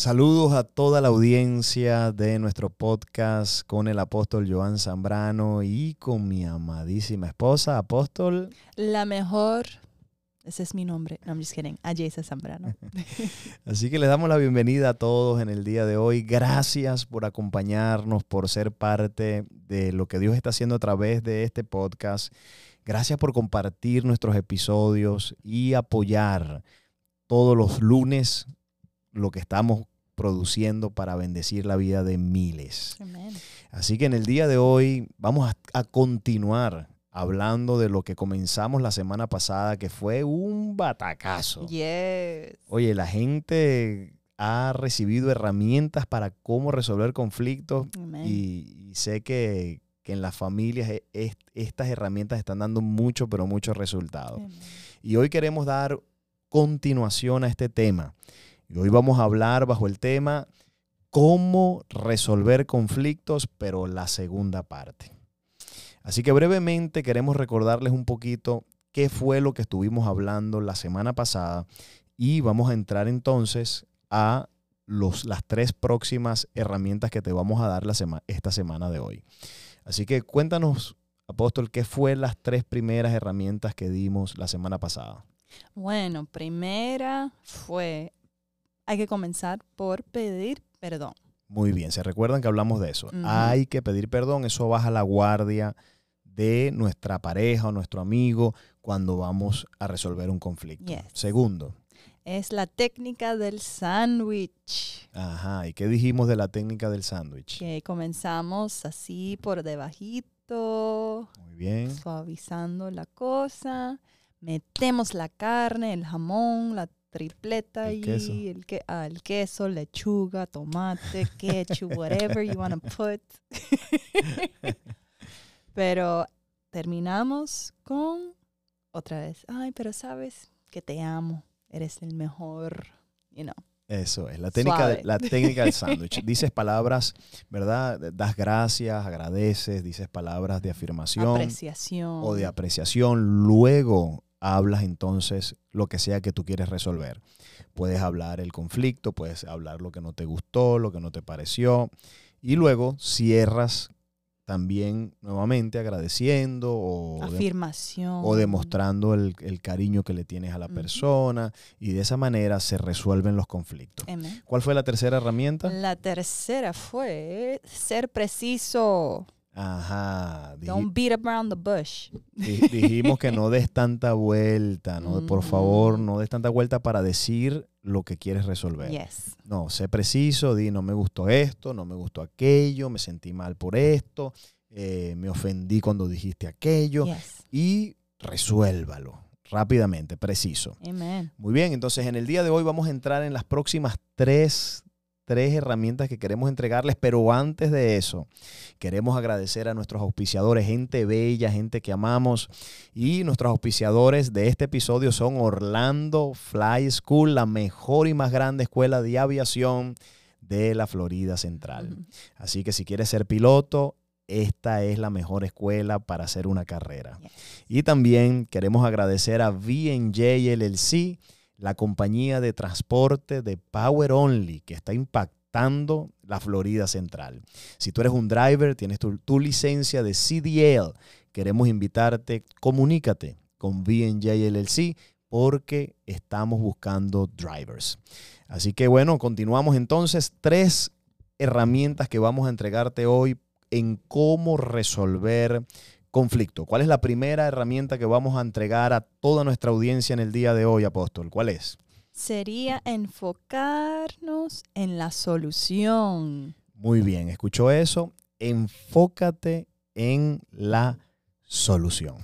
Saludos a toda la audiencia de nuestro podcast con el apóstol Joan Zambrano y con mi amadísima esposa, apóstol. La mejor, ese es mi nombre, no, I'm just kidding, Ayesa Zambrano. Así que les damos la bienvenida a todos en el día de hoy. Gracias por acompañarnos, por ser parte de lo que Dios está haciendo a través de este podcast. Gracias por compartir nuestros episodios y apoyar todos los lunes lo que estamos produciendo para bendecir la vida de miles. Así que en el día de hoy vamos a, a continuar hablando de lo que comenzamos la semana pasada, que fue un batacazo. Yes. Oye, la gente ha recibido herramientas para cómo resolver conflictos y, y sé que, que en las familias e- est- estas herramientas están dando mucho, pero mucho resultado. Amén. Y hoy queremos dar continuación a este tema. Y hoy vamos a hablar bajo el tema cómo resolver conflictos, pero la segunda parte. Así que brevemente queremos recordarles un poquito qué fue lo que estuvimos hablando la semana pasada y vamos a entrar entonces a los, las tres próximas herramientas que te vamos a dar la sema- esta semana de hoy. Así que cuéntanos, apóstol, qué fue las tres primeras herramientas que dimos la semana pasada. Bueno, primera fue, hay que comenzar por pedir perdón. Muy bien, se recuerdan que hablamos de eso. Hay que pedir perdón, eso baja la guardia de nuestra pareja o nuestro amigo cuando vamos a resolver un conflicto. Yes. Segundo, Es la técnica del sándwich. ajá, ¿y qué dijimos de la técnica del sándwich? Que comenzamos así por debajito, Muy bien. suavizando la cosa. Metemos la carne, el jamón, la tripleta El y el, que, ah, el queso, lechuga, tomate, ketchup, whatever you want to put. pero terminamos con otra vez. Ay, pero sabes que te amo. Eres el mejor. You know. Eso es, la técnica, de- la técnica del sándwich. Dices palabras, ¿verdad? Das gracias, agradeces, dices palabras de afirmación Apreciación. o de apreciación. Luego hablas entonces lo que sea que tú quieres resolver. Puedes hablar el conflicto, puedes hablar lo que no te gustó, lo que no te pareció. Y luego cierras también nuevamente agradeciendo o, de- Afirmación. o demostrando el, el cariño que le tienes a la persona. Y de esa manera se resuelven los conflictos. ¿Cuál fue la tercera herramienta? La tercera fue ser preciso. Ajá. Don't beat around the bush. di- dijimos que no des tanta vuelta, ¿no? Por favor, no des tanta vuelta para decir lo que quieres resolver. Yes. No, sé preciso, di no me gustó esto, no me gustó aquello, me sentí mal por esto, eh, me ofendí cuando dijiste aquello Yes. y resuélvalo rápidamente, preciso. Amen. Muy bien, entonces en el día de hoy vamos a entrar en las próximas tres, tres herramientas que queremos entregarles, pero antes de eso, queremos agradecer a nuestros auspiciadores, gente bella, gente que amamos, y nuestros auspiciadores de este episodio son Orlando Fly School, la mejor y más grande escuela de aviación de la Florida Central. Así que si quieres ser piloto, esta es la mejor escuela para hacer una carrera. Y también queremos agradecer a VJ LLC, la compañía de transporte de Power Only, que está impactando la Florida Central. Si tú eres un driver, tienes tu, licencia de CDL, queremos invitarte, comunícate con VJ LLC porque estamos buscando drivers. Así que bueno, continuamos entonces. Tres herramientas que vamos a entregarte hoy en cómo resolver conflicto. ¿Cuál es la primera herramienta que vamos a entregar a toda nuestra audiencia en el día de hoy, apóstol? ¿Cuál es? Sería enfocarnos en la solución. Muy bien, escuchó eso. Enfócate en la solución.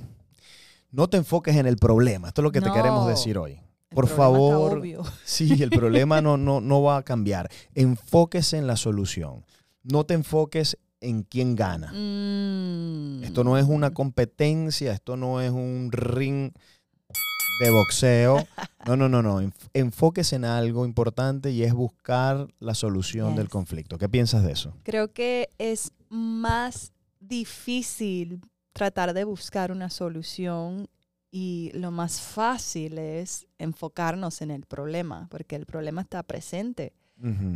No te enfoques en el problema. Esto es lo que te queremos decir hoy. Por favor. Sí, el problema no, no, no va a cambiar. Enfóquese en la solución. No te enfoques en quién gana. Mm. Esto no es una competencia, esto no es un ring de boxeo. No, no, no, no. Enf- Enfóquese en algo importante y es buscar la solución del conflicto. ¿Qué piensas de eso? Creo que es más difícil tratar de buscar una solución y lo más fácil es enfocarnos en el problema, porque el problema está presente.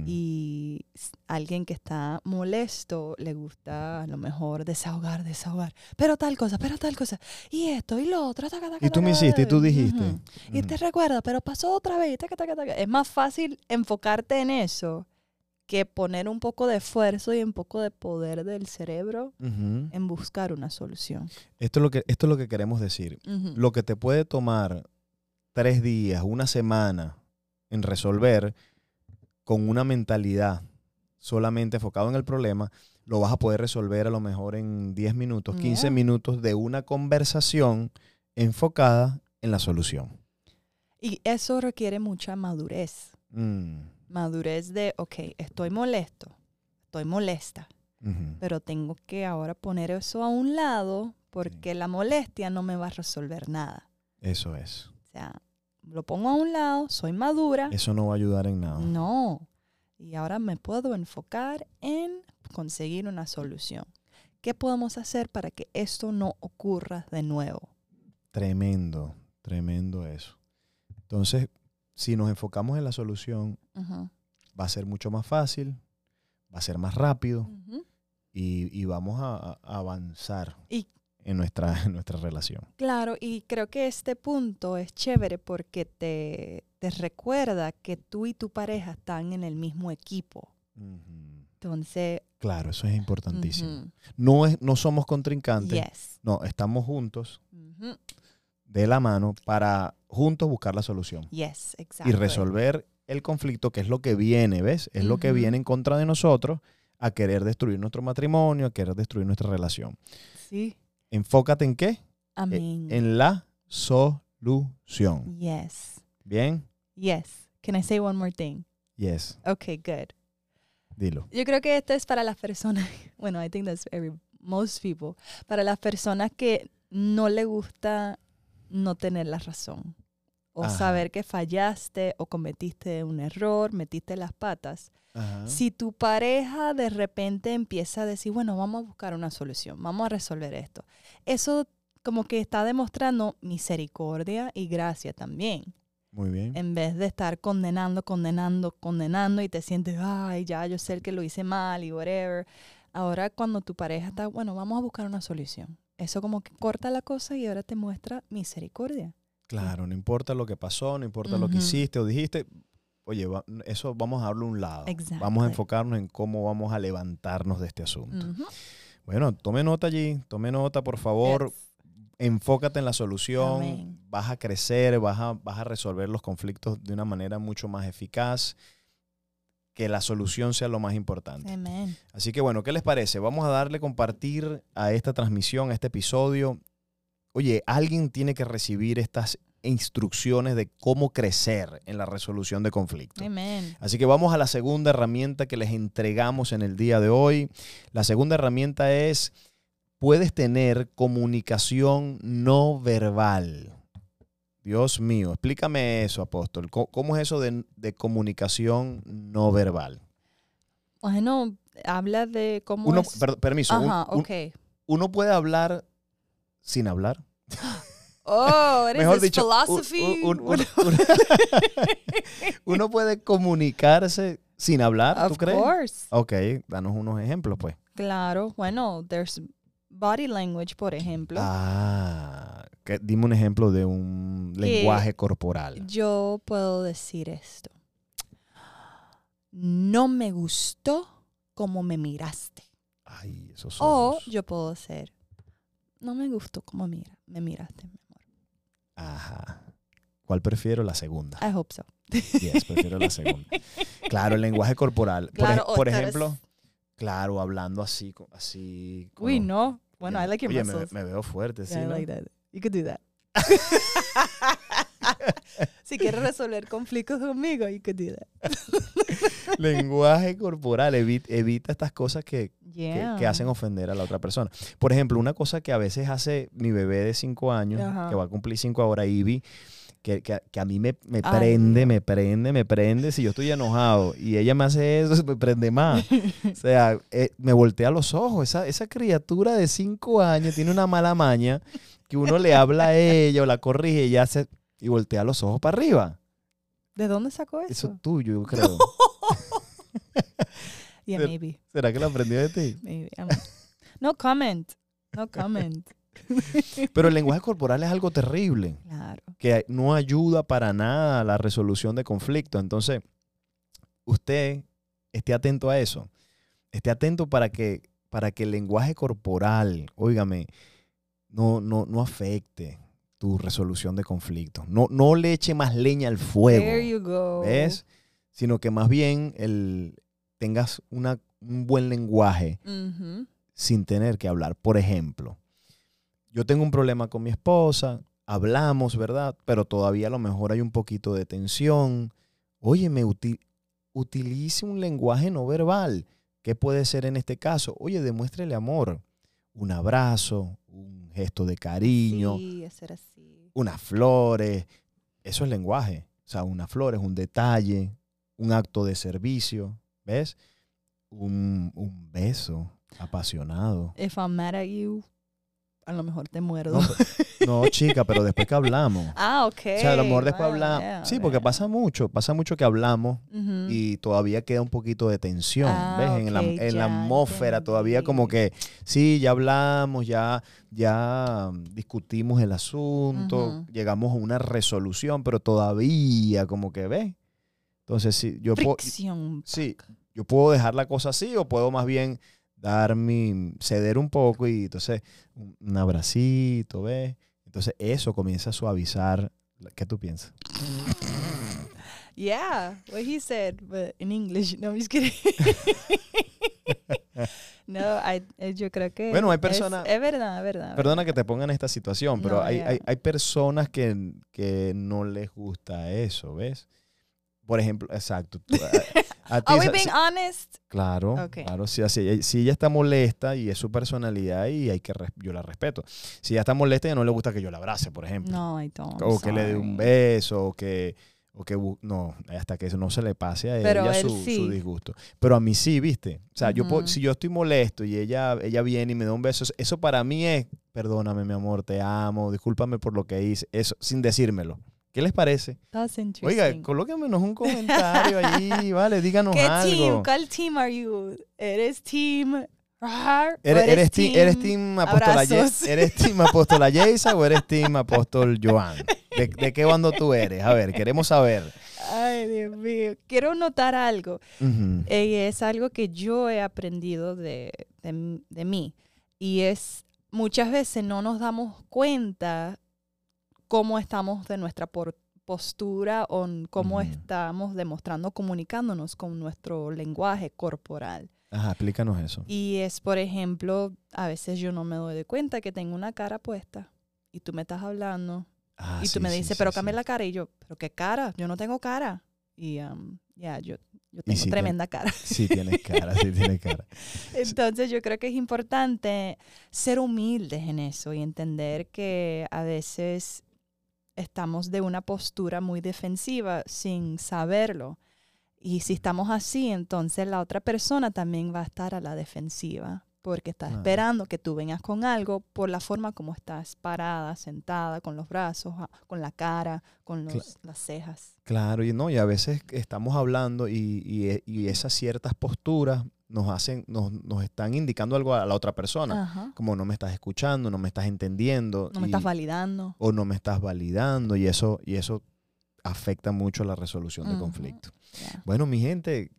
Y alguien que está molesto le gusta a lo mejor desahogar, desahogar. Pero tal cosa, pero tal cosa. Y esto y lo otro. taca, taca, Y tú me hiciste, y tú dijiste. Y te recuerda, pero pasó otra vez. taca. Es más fácil enfocarte en eso que poner un poco de esfuerzo y un poco de poder del cerebro en buscar una solución. Esto, es lo que, esto es lo que queremos decir. Lo que te puede tomar tres días, una semana en resolver con una mentalidad solamente enfocado en el problema, lo vas a poder resolver a lo mejor en 10 minutos, 15 Yeah. minutos de una conversación enfocada en la solución. Y eso requiere mucha madurez. Mm, Madurez de, ok, estoy molesto, estoy molesta, pero tengo que ahora poner eso a un lado porque la molestia no me va a resolver nada. Eso es. O sea, lo pongo a un lado, soy madura. Eso no va a ayudar en nada. No. Y ahora me puedo enfocar en conseguir una solución. ¿Qué podemos hacer para que esto no ocurra de nuevo? Tremendo, tremendo eso. Entonces, si nos enfocamos en la solución, va a ser mucho más fácil, va a ser más rápido y, y vamos a, a avanzar Y- en, nuestra, en nuestra relación. Claro, y creo que este punto es chévere porque te, te recuerda que tú y tu pareja están en el mismo equipo. Entonces, Claro, eso es importantísimo. No, es, no somos contrincantes, yes. no, estamos juntos de la mano para juntos buscar la solución Yes, y exacto. resolver el conflicto, que es lo que viene, ¿ves? Es lo que viene en contra de nosotros a querer destruir nuestro matrimonio, a querer destruir nuestra relación. Sí. Enfócate en qué? Amén. En la solución. Yes. ¿Bien? Yes. Can I say one more thing? Yes, Okay, good. dilo. Yo creo que esto es para las personas, bueno, I think that's every, most people, para las personas que no le gusta no tener la razón o Ajá. saber que fallaste o cometiste un error, metiste las patas. Ajá. Si tu pareja de repente empieza a decir, bueno, vamos a buscar una solución, vamos a resolver esto, eso como que está demostrando misericordia y gracia también Muy bien. en vez de estar condenando, condenando, condenando y te sientes, ay, ya, yo sé que lo hice mal y whatever. Ahora cuando tu pareja está, bueno, vamos a buscar una solución. Eso como que corta la cosa y ahora te muestra misericordia. Claro, no importa lo que pasó, no importa lo que hiciste o dijiste. Oye, va- eso vamos a darlo a un lado. Vamos a enfocarnos en cómo vamos a levantarnos de este asunto. Bueno, tome nota allí, tome nota, por favor. Yes. Enfócate en la solución. Amén. Vas a crecer, vas a, vas a resolver los conflictos de una manera mucho más eficaz. Que la solución sea lo más importante. Así que bueno, ¿qué les parece? Vamos a darle compartir a esta transmisión, a este episodio. Oye, alguien tiene que recibir estas instrucciones de cómo crecer en la resolución de conflictos. Así que vamos a la segunda herramienta que les entregamos en el día de hoy. La segunda herramienta es, puedes tener comunicación no verbal. Dios mío, explícame eso, apóstol. ¿Cómo, cómo es eso de, de comunicación no verbal? Bueno, habla de cómo Uno, es... per- permiso, un- un- uno puede hablar sin hablar. Oh, what is Mejor this, dicho, philosophy? un- un- un- uno puede comunicarse sin hablar, ¿tú of crees? course. Ok, danos unos ejemplos, pues. Claro, bueno, there's body language, por ejemplo. Ah, que- dime un ejemplo de un lenguaje corporal. Yo puedo decir esto. No me gustó como me miraste. Ay, esos O ojos. yo puedo hacer, no me gustó como mira, me miraste, mi amor. Ajá. ¿Cuál prefiero? La segunda. I hope so. Yes, prefiero la segunda. Claro, el lenguaje corporal. Por, Claro, ejemplo, claro, hablando así, así. Uy, no. Bueno, Oye, I like your oye, me, muscles. me veo fuerte, sí. Yeah, I ¿no? like that. You could do that. si quieres resolver conflictos conmigo, you could do that. lenguaje corporal, evi- evita estas cosas que- Yeah. que hacen ofender a la otra persona. Por ejemplo, una cosa que a veces hace mi bebé de cinco años, Ajá. que va a cumplir cinco ahora, Ivy, que, que- que a mí me, prende, me prende, me prende. Si yo estoy enojado y ella me hace eso, me prende más. O sea, eh, me voltea los ojos. Esa, esa criatura de cinco años tiene una mala maña que uno le habla a ella o la corrige y, hace, y voltea los ojos para arriba. ¿De dónde sacó Eso eso? es tuyo, yo creo. Yeah, Ser- maybe. ¿Será que lo aprendió de ti? maybe. I'm- no comment. No comment. Pero el lenguaje corporal es algo terrible, Claro. que no ayuda para nada a la resolución de conflictos. Entonces, usted esté atento a eso. Esté atento para que, para que el lenguaje corporal, óigame, no, no, no afecte tu resolución de conflictos. No, no le eche más leña al fuego. There you go. ¿Ves? Sino que más bien el, tengas una, un buen lenguaje sin tener que hablar. Por ejemplo, yo tengo un problema con mi esposa, hablamos, ¿verdad? Pero todavía a lo mejor hay un poquito de tensión. Óyeme, uti- utilice un lenguaje no verbal. ¿Qué puede ser en este caso? Oye, demuéstrele amor. Un abrazo, un gesto de cariño, Sí, hacer así. unas flores. Eso es lenguaje. O sea, unas flores, un detalle, un acto de servicio. ¿Ves? Un, un beso apasionado. If I'm mad at you, a lo mejor te muerdo. No, No, chica, pero después que hablamos. ah, ok. O sea, a lo mejor después Wow, hablamos. yeah, Sí, porque pasa mucho. Pasa mucho que hablamos y todavía queda un poquito de tensión. Ah, ¿Ves? En la, en la atmósfera todavía como que, sí, ya hablamos, ya, ya discutimos el asunto, llegamos a una resolución, pero todavía como que, ¿ves? Entonces, sí, yo puedo, Fricción. sí, yo puedo dejar la cosa así o puedo más bien dar mi, ceder un poco y entonces un, abracito, ¿ves? Entonces eso comienza a suavizar. ¿Qué tú piensas? Yeah, what he said, but in English. No, I'm just kidding. no, I, eh, yo creo que. Bueno, hay personas- Es, verdad, es verdad. Perdona que te ponga en esta situación, pero No, hay, hay, hay personas que, que no les gusta eso, ¿ves? Por ejemplo, exacto. tú- a- ti Are we being honest? Claro, claro. Si, si, si ella está molesta y es su personalidad y hay que yo la respeto. Si ella está molesta y no le gusta que yo la abrace, por ejemplo. No, I don't. o que le dé un beso, o que, o que no, hasta que eso no se le pase a Pero ella su, disgusto. Pero a mí sí, ¿viste? O sea, yo puedo- si yo estoy molesto y ella, ella viene y me da un beso, eso para mí es, perdóname, mi amor, te amo, discúlpame por lo que hice, eso, sin decírmelo. ¿Qué les parece? Oiga, colóquemenos un comentario allí, ¿vale? Díganos ¿Qué algo. team? ¿Cuál team are you? ¿Eres team Rar? ¿Eres, eres, team, ¿Eres team abrazos? ¿Eres team Apóstola Yeisa o eres team Apóstol Joan? ¿De, de qué bando tú eres? A ver, queremos saber. Ay, Dios mío. Quiero notar algo. Eh, es algo que yo he aprendido de, de, de mí. Y es, muchas veces no nos damos cuenta cómo estamos de nuestra por- postura o cómo estamos demostrando, comunicándonos con nuestro lenguaje corporal. Ajá, explícanos eso. Y es, por ejemplo, a veces yo no me doy de cuenta que tengo una cara puesta y tú me estás hablando Ah, y tú sí, me dices, sí, pero sí. cambia la cara. Y yo, ¿pero qué cara? Yo no tengo cara. Y um, ya, yo, yo tengo te- tremenda cara. Sí, tienes cara, sí tienes cara. Entonces yo creo que es importante ser humildes en eso y entender que a veces estamos de una postura muy defensiva sin saberlo. Y si estamos así, entonces la otra persona también va a estar a la defensiva porque está esperando que tú vengas con algo por la forma como estás parada, sentada, con los brazos, con la cara, con Cla- las cejas. Claro, y no, y a veces estamos hablando y, y- y esas ciertas posturas nos hacen, nos, nos están indicando algo a la otra persona. Ajá. Como no me estás escuchando, no me estás entendiendo. No me estás validando. o no me estás validando y eso, y eso afecta mucho la resolución de Ujú. conflicto. Yeah. Bueno, mi gente,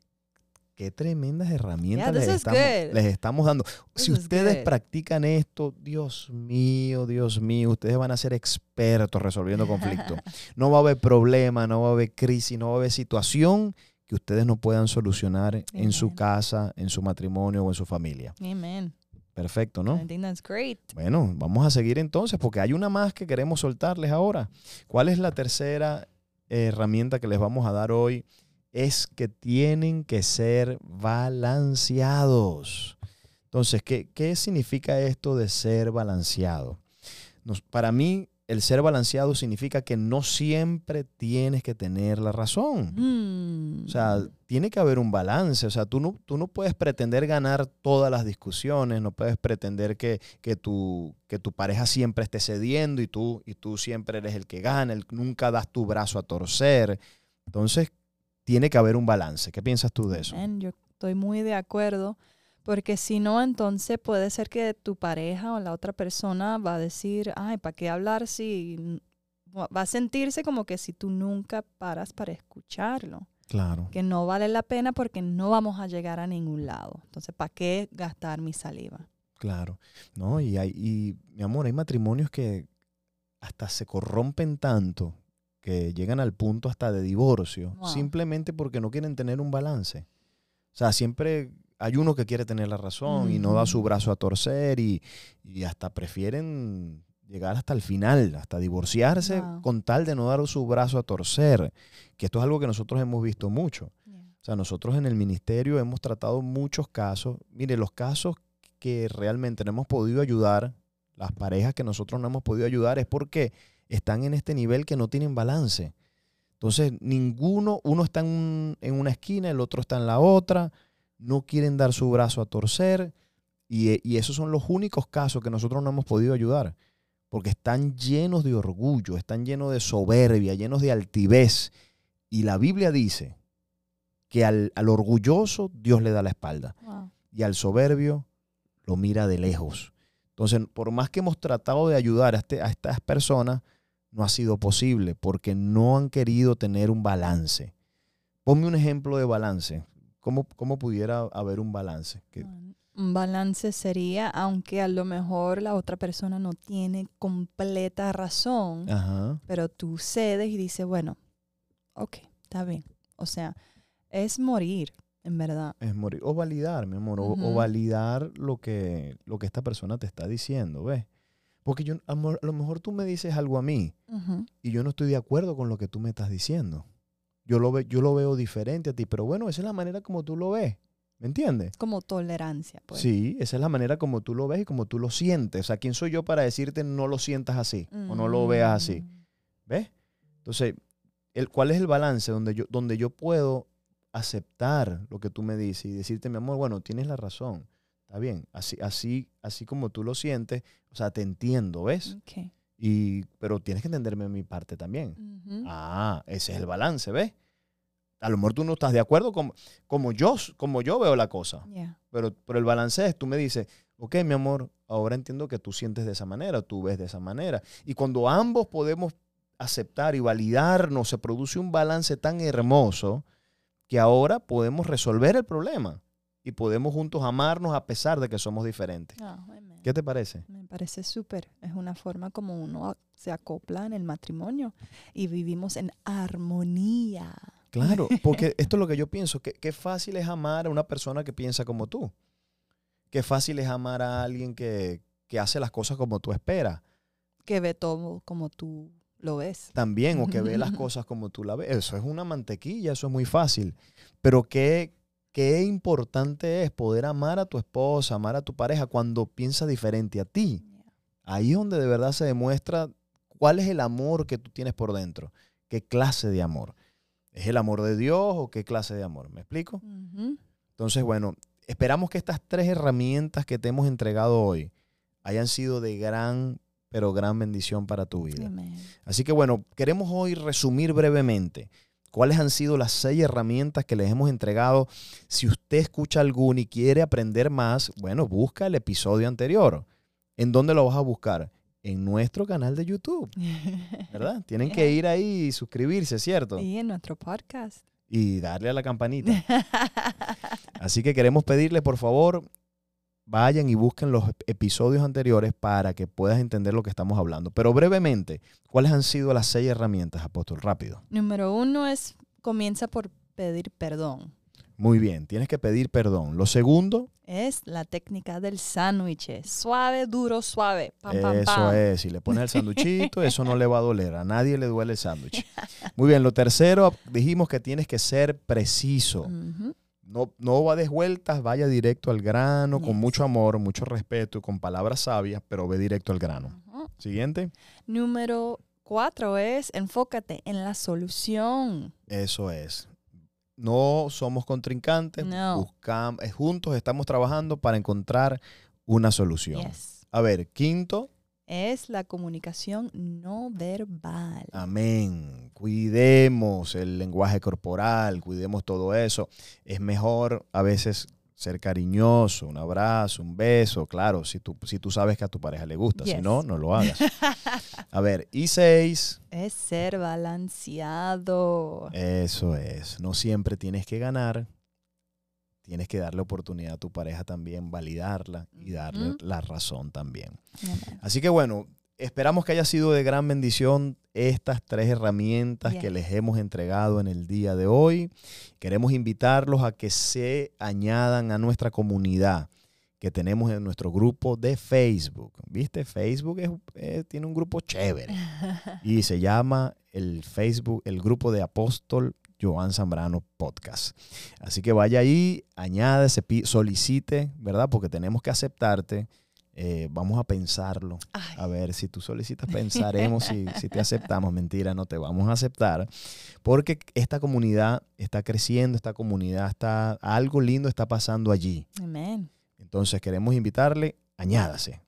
qué tremendas herramientas Yeah, les, estamos, les estamos dando. This si ustedes practican esto, Dios mío, Dios mío, ustedes van a ser expertos resolviendo conflictos. No va a haber problema, no va a haber crisis, no va a haber situación que ustedes no puedan solucionar en su casa, en su matrimonio o en su familia. Amen. Perfecto, ¿no? I think that's great. Bueno, vamos a seguir entonces porque hay una más que queremos soltarles ahora. ¿Cuál es la tercera herramienta que les vamos a dar hoy? Es que tienen que ser balanceados. Entonces, ¿qué, qué significa esto de ser balanceado? Nos- para mí, el ser balanceado significa que no siempre tienes que tener la razón. Mm. O sea, tiene que haber un balance. O sea, tú no, tú no puedes pretender ganar todas las discusiones, no puedes pretender que, que, tu, que tu pareja siempre esté cediendo y tú, y tú siempre eres el que gana, el- nunca das tu brazo a torcer. Entonces, tiene que haber un balance. ¿Qué piensas tú de eso? Man, yo Estoy muy de acuerdo. Porque si no, entonces puede ser que tu pareja o la otra persona va a decir, ay, ¿para qué hablar si va va a sentirse como que si tú nunca paras para escucharlo? Claro. Que no vale la pena porque no vamos a llegar a ningún lado. Entonces, ¿para qué gastar mi saliva? Claro, no, y hay, y mi amor, hay matrimonios que hasta se corrompen tanto que llegan al punto hasta de divorcio, Wow. simplemente porque no quieren tener un balance. O sea, siempre hay uno que quiere tener la razón y no da su Ujú. brazo a torcer y, y hasta prefieren llegar hasta el final, hasta divorciarse Wow. con tal de no dar su brazo a torcer, que esto es algo que nosotros hemos visto mucho. O sea, nosotros en el ministerio hemos tratado muchos casos. Mire, los casos que realmente no hemos podido ayudar, las parejas que nosotros no hemos podido ayudar, es porque están en este nivel que no tienen balance. Entonces, ninguno, uno está en, un- en una esquina, el otro está en la otra, no quieren dar su brazo a torcer, y, y esos son los únicos casos que nosotros no hemos podido ayudar, porque están llenos de orgullo, están llenos de soberbia, llenos de altivez. Y la Biblia dice que al, al orgulloso Dios le da la espalda Wow. y al soberbio lo mira de lejos. Entonces, por más que hemos tratado de ayudar a, este- a estas personas, no ha sido posible porque no han querido tener un balance. Ponme un ejemplo de balance. ¿Cómo, cómo pudiera haber un balance? Que- Un balance sería, aunque a lo mejor la otra persona no tiene completa razón, Ajá. pero tú cedes y dices, bueno, ok, está bien. O sea, es morir, en verdad. Es morir. O validar, mi amor. o- validar lo que, lo que esta persona te está diciendo, ¿ves? Porque yo, amor, a lo mejor tú me dices algo a mí y yo no estoy de acuerdo con lo que tú me estás diciendo. Yo lo, ve, yo lo veo diferente a ti, pero bueno, esa es la manera como tú lo ves. ¿Me entiendes? Como tolerancia, pues. Sí, esa es la manera como tú lo ves y como tú lo sientes. O sea, ¿quién soy yo para decirte no lo sientas así o no lo veas así? Mm. ¿Ves? Entonces, el, ¿cuál es el balance donde yo, donde yo puedo aceptar lo que tú me dices y decirte, mi amor, bueno, tienes la razón. Está bien, así, así, así como tú lo sientes, o sea, te entiendo, ¿ves? Y, pero tienes que entenderme mi parte también. Ah, ese es el balance, ¿ves? A lo mejor tú no estás de acuerdo con, como, yo, como yo veo la cosa, pero, pero el balance es, tú me dices, ok, mi amor, ahora entiendo que tú sientes de esa manera, tú ves de esa manera. Y cuando ambos podemos aceptar y validarnos, se produce un balance tan hermoso que ahora podemos resolver el problema y podemos juntos amarnos a pesar de que somos diferentes. Ah. ¿Qué te parece? Me parece súper. Es una forma como uno se acopla en el matrimonio y vivimos en armonía. Claro, porque esto es lo que yo pienso, que qué fácil es amar a una persona que piensa como tú. Qué fácil es amar a alguien que, que hace las cosas como tú esperas. Que ve todo como tú lo ves. También, o que ve las cosas como tú la ves. Eso es una mantequilla, eso es muy fácil. Pero qué, qué importante es poder amar a tu esposa, amar a tu pareja cuando piensa diferente a ti. Ahí es donde de verdad se demuestra cuál es el amor que tú tienes por dentro. ¿Qué clase de amor? ¿Es el amor de Dios o qué clase de amor? ¿Me explico? Entonces, bueno, esperamos que estas tres herramientas que te hemos entregado hoy hayan sido de gran, pero gran bendición para tu vida. Amén. Así que bueno, queremos hoy resumir brevemente cuáles han sido las seis herramientas que les hemos entregado. Si usted escucha alguna y quiere aprender más, bueno, busca el episodio anterior. ¿En dónde lo vas a buscar? En nuestro canal de YouTube, ¿verdad? Tienen que ir ahí y suscribirse, ¿cierto? Y en nuestro podcast. Y darle a la campanita. Así que queremos pedirle, por favor, vayan y busquen los ep- episodios anteriores para que puedas entender lo que estamos hablando. Pero brevemente, ¿cuáles han sido las seis herramientas, apóstol? Rápido. Número uno es comienza por pedir perdón. Muy bien, tienes que pedir perdón. Lo segundo, Es la técnica del sándwich. Suave, duro, suave. Pam, pam, eso pam. es, si le pones el sanduchito, eso no le va a doler, a nadie le duele el sándwich. Muy bien, lo tercero, dijimos que tienes que ser preciso. No, no va de vueltas, vaya directo al grano, con mucho amor, mucho respeto con palabras sabias, pero ve directo al grano. Siguiente. Número cuatro es enfócate en la solución. Eso es. No somos contrincantes, No. buscamos, eh, juntos estamos trabajando para encontrar una solución. Yes. A ver, quinto, es la comunicación no verbal. Amén. Cuidemos el lenguaje corporal, cuidemos todo eso. Es mejor a veces ser cariñoso, un abrazo, un beso, claro, si tú, si tú sabes que a tu pareja le gusta, si no, no lo hagas. A ver, y seis, Es ser balanceado. eso es, no siempre tienes que ganar, tienes que darle oportunidad a tu pareja también, validarla y darle la razón también. Así que bueno, esperamos que haya sido de gran bendición estas tres herramientas que les hemos entregado en el día de hoy. Queremos invitarlos a que se añadan a nuestra comunidad que tenemos en nuestro grupo de Facebook. ¿Viste? Facebook es- eh, tiene un grupo chévere y se llama el Facebook, el grupo de Apóstol Joan Zambrano Podcast. Así que vaya ahí, añádese, pi- solicite, ¿verdad? Porque tenemos que aceptarte. Eh, vamos a pensarlo. Ay, A ver, si tú solicitas, pensaremos si, si te aceptamos. Mentira, no te vamos a aceptar. Porque esta comunidad está creciendo, esta comunidad está, algo lindo está pasando allí. amén. Entonces queremos invitarle, añádase.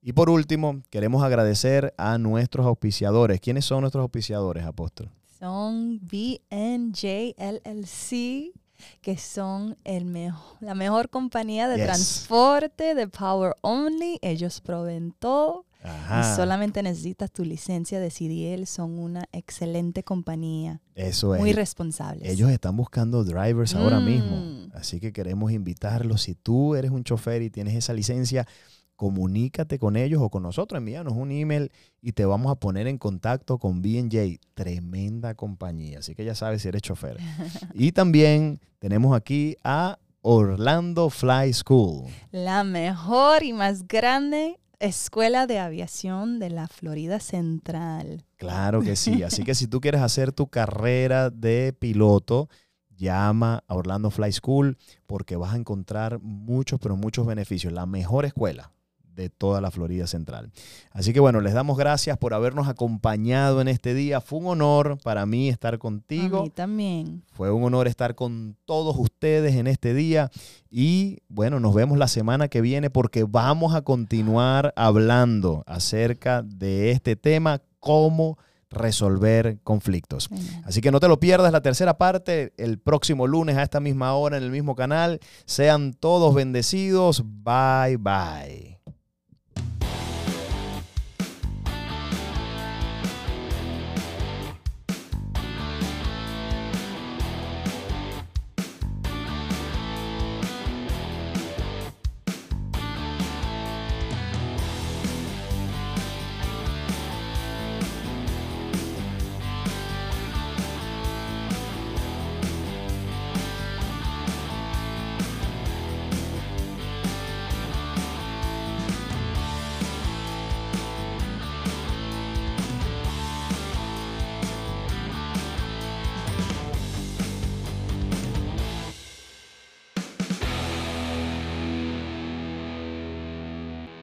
Y por último, queremos agradecer a nuestros auspiciadores. ¿Quiénes son nuestros auspiciadores, apóstol? Son BNJ LLC, que son el mejo- la mejor compañía de Yes. transporte de Power Only. Ellos proveen todo. Ajá. Y solamente necesitas tu licencia de CDL. Son una excelente compañía. Eso es. Muy responsables. Ellos están buscando drivers ahora Mm. mismo. Así que queremos invitarlos. Si tú eres un chofer y tienes esa licencia, comunícate con ellos o con nosotros. Envíanos un email y te vamos a poner en contacto con BJ. Tremenda compañía. Así que ya sabes si eres chofer. y también tenemos aquí a Orlando Fly School. La mejor y más grande escuela de aviación de la Florida Central. Claro que sí. Así que si tú quieres hacer tu carrera de piloto, llama a Orlando Fly School porque vas a encontrar muchos, pero muchos beneficios. La mejor escuela de toda la Florida Central. Así que bueno, les damos gracias por habernos acompañado en este día. Fue un honor para mí estar A contigo. mí también. Fue un honor estar con todos ustedes en este día y bueno, nos vemos la semana que viene porque vamos a continuar hablando acerca de este tema, cómo resolver conflictos. Así que no te lo pierdas la tercera parte el próximo lunes a esta misma hora en el mismo canal. Sean todos bendecidos. Bye bye.